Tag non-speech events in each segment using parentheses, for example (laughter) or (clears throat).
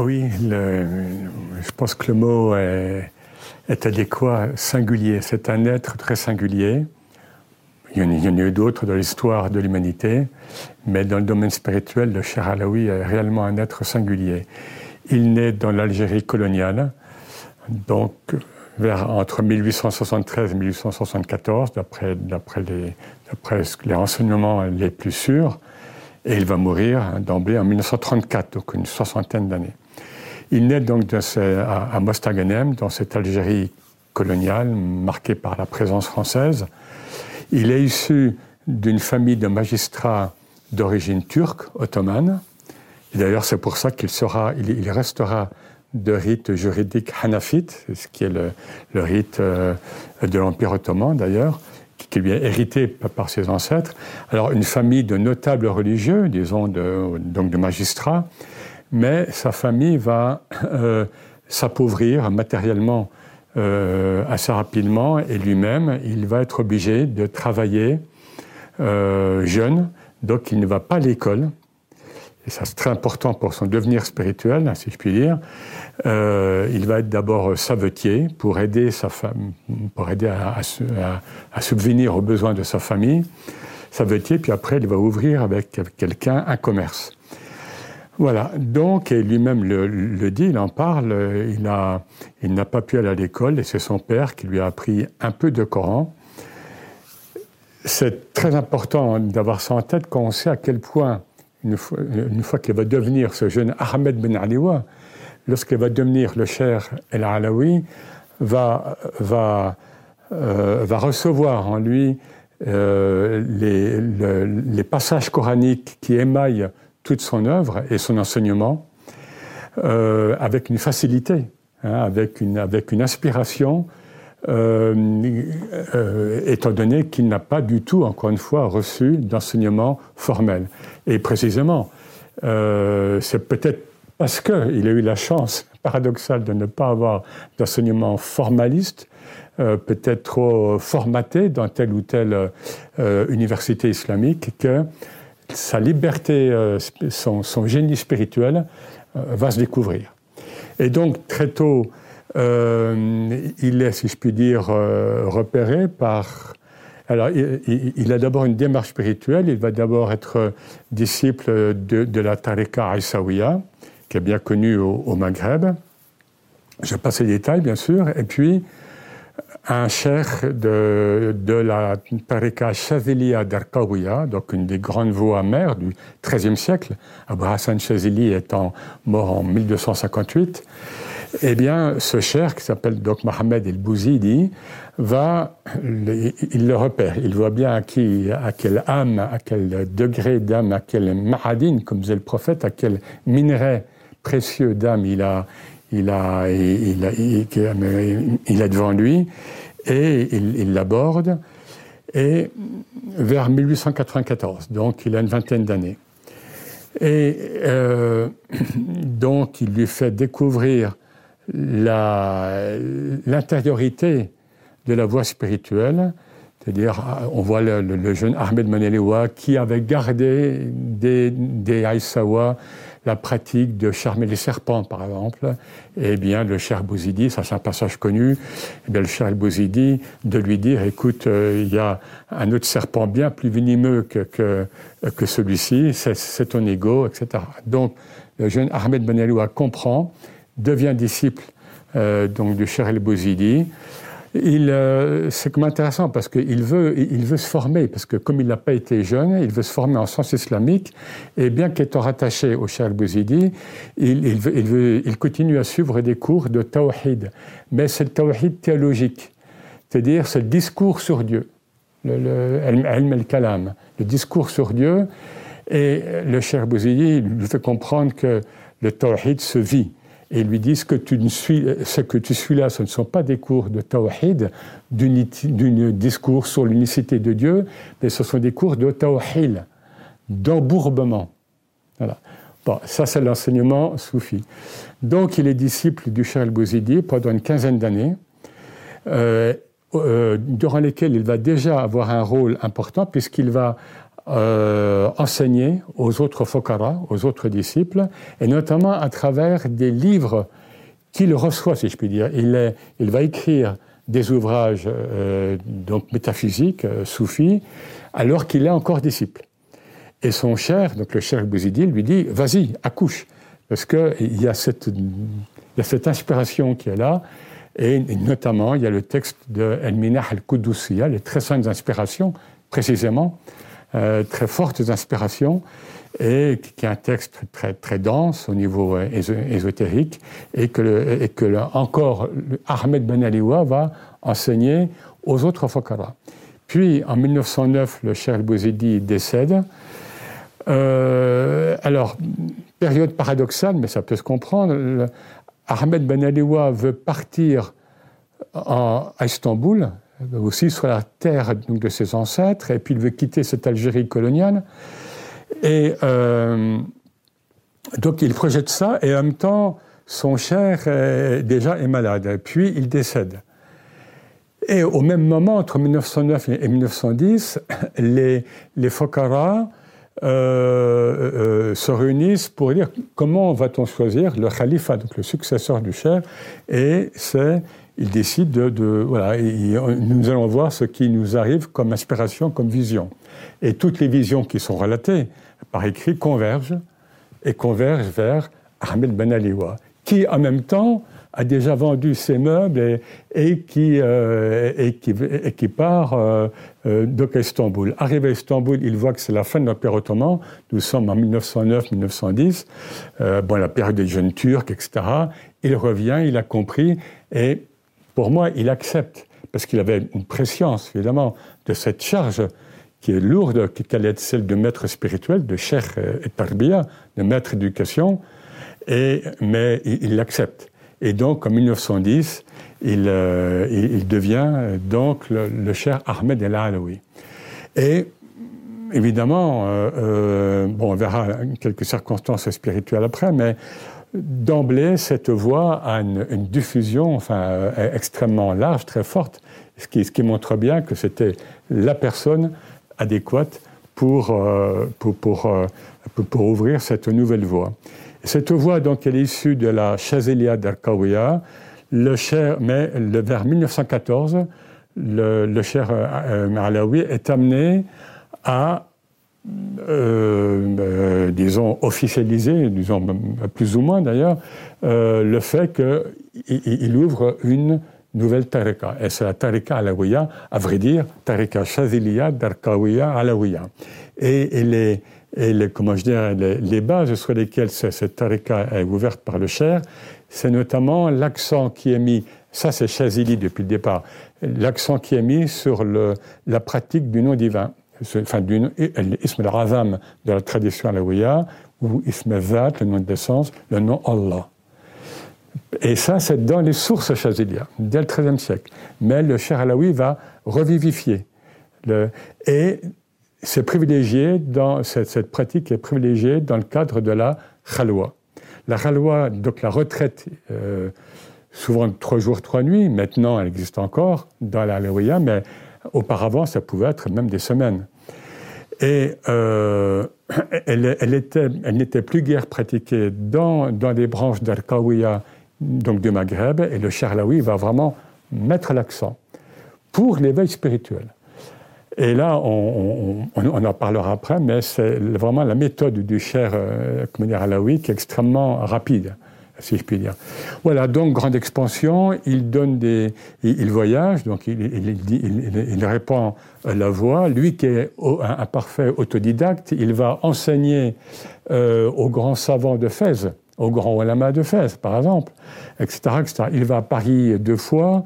Oui, je pense que le mot est, adéquat, singulier. C'est un être très singulier. Il y en a eu d'autres dans l'histoire de l'humanité, mais dans le domaine spirituel, le Cher Alaoui est réellement un être singulier. Il naît dans l'Algérie coloniale, donc vers, entre 1873 et 1874, d'après les, les renseignements les plus sûrs, et il va mourir d'emblée en 1934, donc une soixantaine d'années. Il naît donc à, Mostaganem, dans cette Algérie coloniale marquée par la présence française. Il est issu d'une famille de magistrats d'origine turque, ottomane. D'ailleurs, c'est pour ça qu'il sera, il, restera de rite juridique hanafite, ce qui est le, rite euh, de l'Empire ottoman d'ailleurs, qui lui est hérité par ses ancêtres. Alors, une famille de notables religieux, disons, donc de magistrats, mais sa famille va euh, s'appauvrir matériellement euh, assez rapidement et lui-même, il va être obligé de travailler euh, jeune, donc il ne va pas à l'école. Et ça, c'est très important pour son devenir spirituel, si je puis dire. il va être d'abord savetier pour aider sa femme, pour aider à, subvenir aux besoins de sa famille. Savetier, puis après, il va ouvrir avec quelqu'un un commerce. Voilà, donc, et lui-même le, dit, il en parle, il n'a pas pu aller à l'école et c'est son père qui lui a appris un peu de Coran. C'est très important d'avoir ça en tête quand on sait à quel point, une fois, qu'il va devenir ce jeune Ahmed Ben Aliwa, lorsqu'il va devenir le cher El va, euh, va recevoir en lui euh, les passages coraniques qui émaillent toute son œuvre et son enseignement euh, avec une facilité, hein, avec, une, avec une inspiration, euh, euh, étant donné qu'il n'a pas du tout, encore une fois, reçu d'enseignement formel. Et précisément, c'est peut-être parce qu'il a eu la chance paradoxale de ne pas avoir d'enseignement formaliste, peut-être trop formaté dans telle ou telle université islamique, que sa liberté, euh, son, génie spirituel euh, va se découvrir. Et donc, très tôt, euh, il est, si je puis dire, repéré par... Alors, il, a d'abord une démarche spirituelle, il va d'abord être disciple de, la tariqa Aïsawiya, qui est bien connue au, au Maghreb. Je passe les détails, bien sûr. Et puis, un cheikh de, la tariqa Shaziliya d'Arkawiya, donc une des grandes voix mères du XIIIe siècle, Abu Hassan Shazili étant mort en 1258, eh bien, ce cheikh, qui s'appelle donc Mohamed el-Bouzidi, va, il le repère, il voit bien à, qui, à quelle âme, à quel degré d'âme, à quel mahadine, comme disait le prophète, à quel minerai précieux d'âme il a, il, a, il, a, il, a devant lui et il l'aborde. Et vers 1894, donc il a une vingtaine d'années. Et euh, (clears throat) donc il lui fait découvrir l'intériorité de la voie spirituelle, c'est-à-dire on voit le, jeune Ahmed Manelewa qui avait gardé des, des Aïsawa la pratique de charmer les serpents, par exemple, eh bien, le cher Bouzidi, ça c'est un passage connu, eh bien, le cher Bouzidi, de lui dire, écoute, euh, il y a un autre serpent bien plus venimeux que, que, celui-ci, c'est ton ego, etc. Donc, le jeune Ahmed Ben Aloua comprend, devient disciple euh, donc, du cher El Bouzidi, euh, c'est comme intéressant parce qu'il veut, il veut se former, parce que comme il n'a pas été jeune, il veut se former en sciences islamiques, et bien qu'étant rattaché au Cheikh Bouzidi, il, il, veut, il, continue à suivre des cours de tawhid, mais c'est le tawhid théologique, c'est-à-dire c'est le discours sur Dieu, le, le, kalam le discours sur Dieu, et le Cheikh Bouzidi lui fait comprendre que le tawhid se vit et lui dit ce que tu suis, ce que tu suis là, ce ne sont pas des cours de tawhid, d'un discours sur l'unicité de Dieu, mais ce sont des cours de tawhid, d'embourbement. Voilà. Bon, ça c'est l'enseignement soufi. Donc il est disciple du Cheikh al-Bouzidi pendant une quinzaine d'années, euh, euh, durant lesquelles il va déjà avoir un rôle important puisqu'il va euh, enseigner aux autres fokara, aux autres disciples, et notamment à travers des livres qu'il reçoit, si je puis dire. Il, va écrire des ouvrages euh, donc métaphysiques, euh, soufis, alors qu'il est encore disciple. Et son cher, donc le cher Bouzidi, lui dit Vas-y, accouche, parce qu'il y, a cette, y a cette inspiration qui est là, et notamment il y a le texte de El-Minah al-Qudusiya, les très saintes inspirations, précisément, euh, très fortes inspirations, et qui est un texte très, très dense au niveau euh, ésotérique, et que, encore Ahmed Ben Aliwa va enseigner aux autres Fokara. Puis en 1909, le Cheikh Bouzidi décède. Euh, alors, période paradoxale, mais ça peut se comprendre. Ahmed Ben Aliwa veut partir à Istanbul, aussi sur la terre de ses ancêtres, et puis il veut quitter cette Algérie coloniale. Et euh, donc il projette ça, et en même temps, son cher est, déjà est malade, puis il décède. Et au même moment, entre 1909 et 1910, les, les Fokara euh, euh, se réunissent pour dire comment va-t-on choisir le khalifa, donc le successeur du cher, et c'est il décide de, voilà, nous allons voir ce qui nous arrive comme inspiration, comme vision. Et toutes les visions qui sont relatées par écrit convergent et convergent vers Ahmed Ben Aliwa, qui en même temps a déjà vendu ses meubles et, qui, euh, qui, part euh, euh d'Istanbul. Arrivé à Istanbul, il voit que c'est la fin de l'Empire ottoman. Nous sommes en 1909-1910, euh, bon, la période des jeunes Turcs, etc. Il revient, il a compris, et pour moi, il accepte, parce qu'il avait une préscience, évidemment, de cette charge qui est lourde, qui allait être celle de maître spirituel, de cher et tarbiya, de maître éducation, et, mais il l'accepte. Et donc, en 1910, euh, il, devient donc le, cher Ahmed El Alaoui. Et évidemment, euh, euh, bon, on verra quelques circonstances spirituelles après, mais d'emblée, cette voix a une, diffusion enfin, extrêmement large, très forte, ce qui, montre bien que c'était la personne adéquate pour, pour, pour, pour, ouvrir cette nouvelle voie. Cette voie, donc, elle est issue de la Chazelia cher, mais le, vers 1914, le, le cher euh, est amené à, euh, euh, disons, officialiser, disons, plus ou moins d'ailleurs, euh, le fait qu'il il ouvre une nouvelle tariqa. Et c'est la tariqa alawiya, à vrai dire, tariqa Chazelia d'Arkawiya alawiya. Et, et les, comment je dirais, les, bases sur lesquelles cette tarika est ouverte par le cher, c'est notamment l'accent qui est mis, ça c'est Chazili depuis le départ, l'accent qui est mis sur la pratique du nom divin, enfin du l'ism al-razam de la tradition alaouia, ou ism al le nom de l'essence, le nom Allah. Et ça, c'est dans les sources chazilia, dès le XIIIe siècle. Mais le cher alaoui va revivifier. Et c'est privilégié dans cette, pratique est privilégiée dans le cadre de la khalwa. La khalwa, donc la retraite, euh, souvent trois jours, trois nuits. Maintenant, elle existe encore dans la halwa, mais auparavant, ça pouvait être même des semaines. Et euh, elle, elle n'était plus guère pratiquée dans, dans les branches d'Al-Qawiya, donc du Maghreb, et le Charlaoui va vraiment mettre l'accent pour l'éveil spirituel. Et là, on, en parlera après, mais c'est vraiment la méthode du cher euh, Alaoui qui est extrêmement rapide, si je puis dire. Voilà, donc grande expansion, il donne des, il, voyage, donc il, il, il, répand la voix. Lui qui est un, parfait autodidacte, il va enseigner euh, aux grands savants de Fès, aux grands ulama de Fès, par exemple, etc., etc. Il va à Paris deux fois,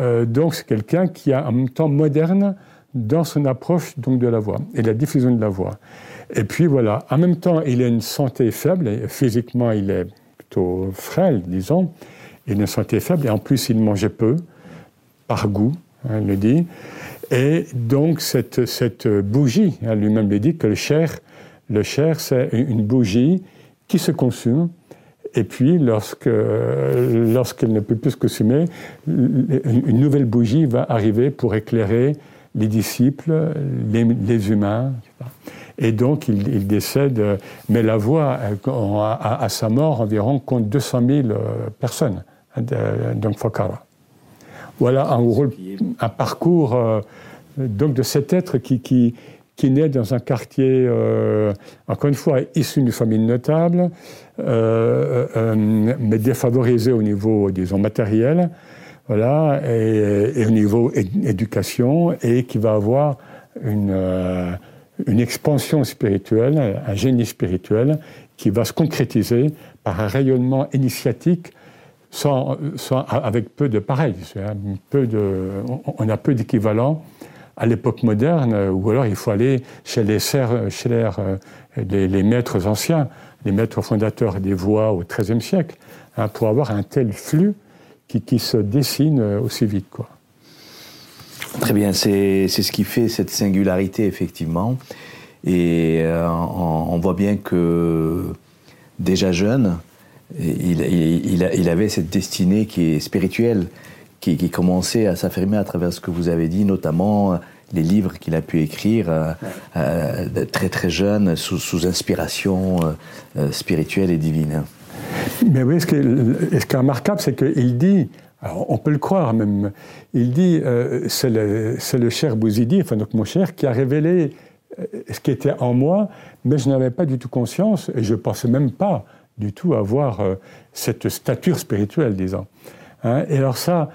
euh, donc c'est quelqu'un qui a en même temps moderne dans son approche donc de la voix et la diffusion de la voix. Et puis voilà, en même temps, il a une santé faible, physiquement il est plutôt frêle, disons, il a une santé faible, et en plus il mangeait peu, par goût, hein, il le dit. Et donc cette, cette bougie, hein, lui-même le dit que le cher, le cher c'est une bougie qui se consume, et puis, lorsque, lorsqu'elle ne peut plus se consumer, une nouvelle bougie va arriver pour éclairer les disciples, les, humains. Et donc, il, décède, mais la voix, à, sa mort, environ compte 200 000 personnes, hein, donc Fakara. Voilà un, un parcours donc de cet être qui, qui, qui naît dans un quartier, euh, encore une fois, issu d'une famille notable, euh, euh, mais défavorisé au niveau, disons, matériel, voilà, et, au niveau éducation, et qui va avoir une, une expansion spirituelle, un génie spirituel, qui va se concrétiser par un rayonnement initiatique sans, avec peu de pareil. Peu de, on a peu d'équivalents à l'époque moderne, ou alors il faut aller chez les, chez euh, les, maîtres anciens, les maîtres fondateurs des voies au XIIIe siècle, hein, pour avoir un tel flux qui, se dessine euh, aussi vite. Quoi. Très bien, c'est ce qui fait cette singularité, effectivement. Et euh, on, voit bien que déjà jeune, il, il, avait cette destinée qui est spirituelle qui, commençait à s'affirmer à travers ce que vous avez dit, notamment euh, les livres qu'il a pu écrire euh, très très jeune, sous, inspiration spirituelle et divine. Mais oui, ce qui est, remarquable, c'est qu'il dit, on peut le croire même, il dit, c'est le, le, cher Bouzidi, enfin donc mon cher, qui a révélé ce qui était en moi, mais je n'avais pas du tout conscience, et je ne pensais même pas du tout avoir cette stature spirituelle, disons. Hein. et alors ça,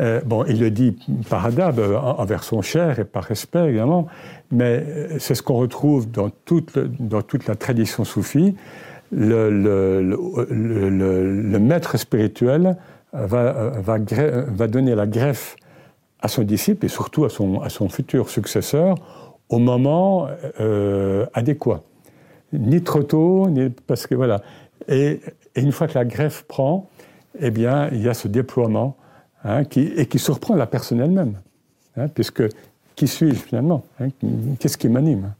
euh, bon, il le dit par adab, euh, envers son cher et par respect également, mais euh, c'est ce qu'on retrouve dans toute, dans toute la tradition soufie. Le, le, maître spirituel va, va, va, donner la greffe à son disciple et surtout à son, à son futur successeur au moment adéquat. Ni trop tôt, ni parce que voilà. Et, et, une fois que la greffe prend, eh bien, il y a ce déploiement Hein, et qui surprend la personne elle-même. Hein, puisque qui suis-je finalement hein, Qu'est-ce qui m'anime?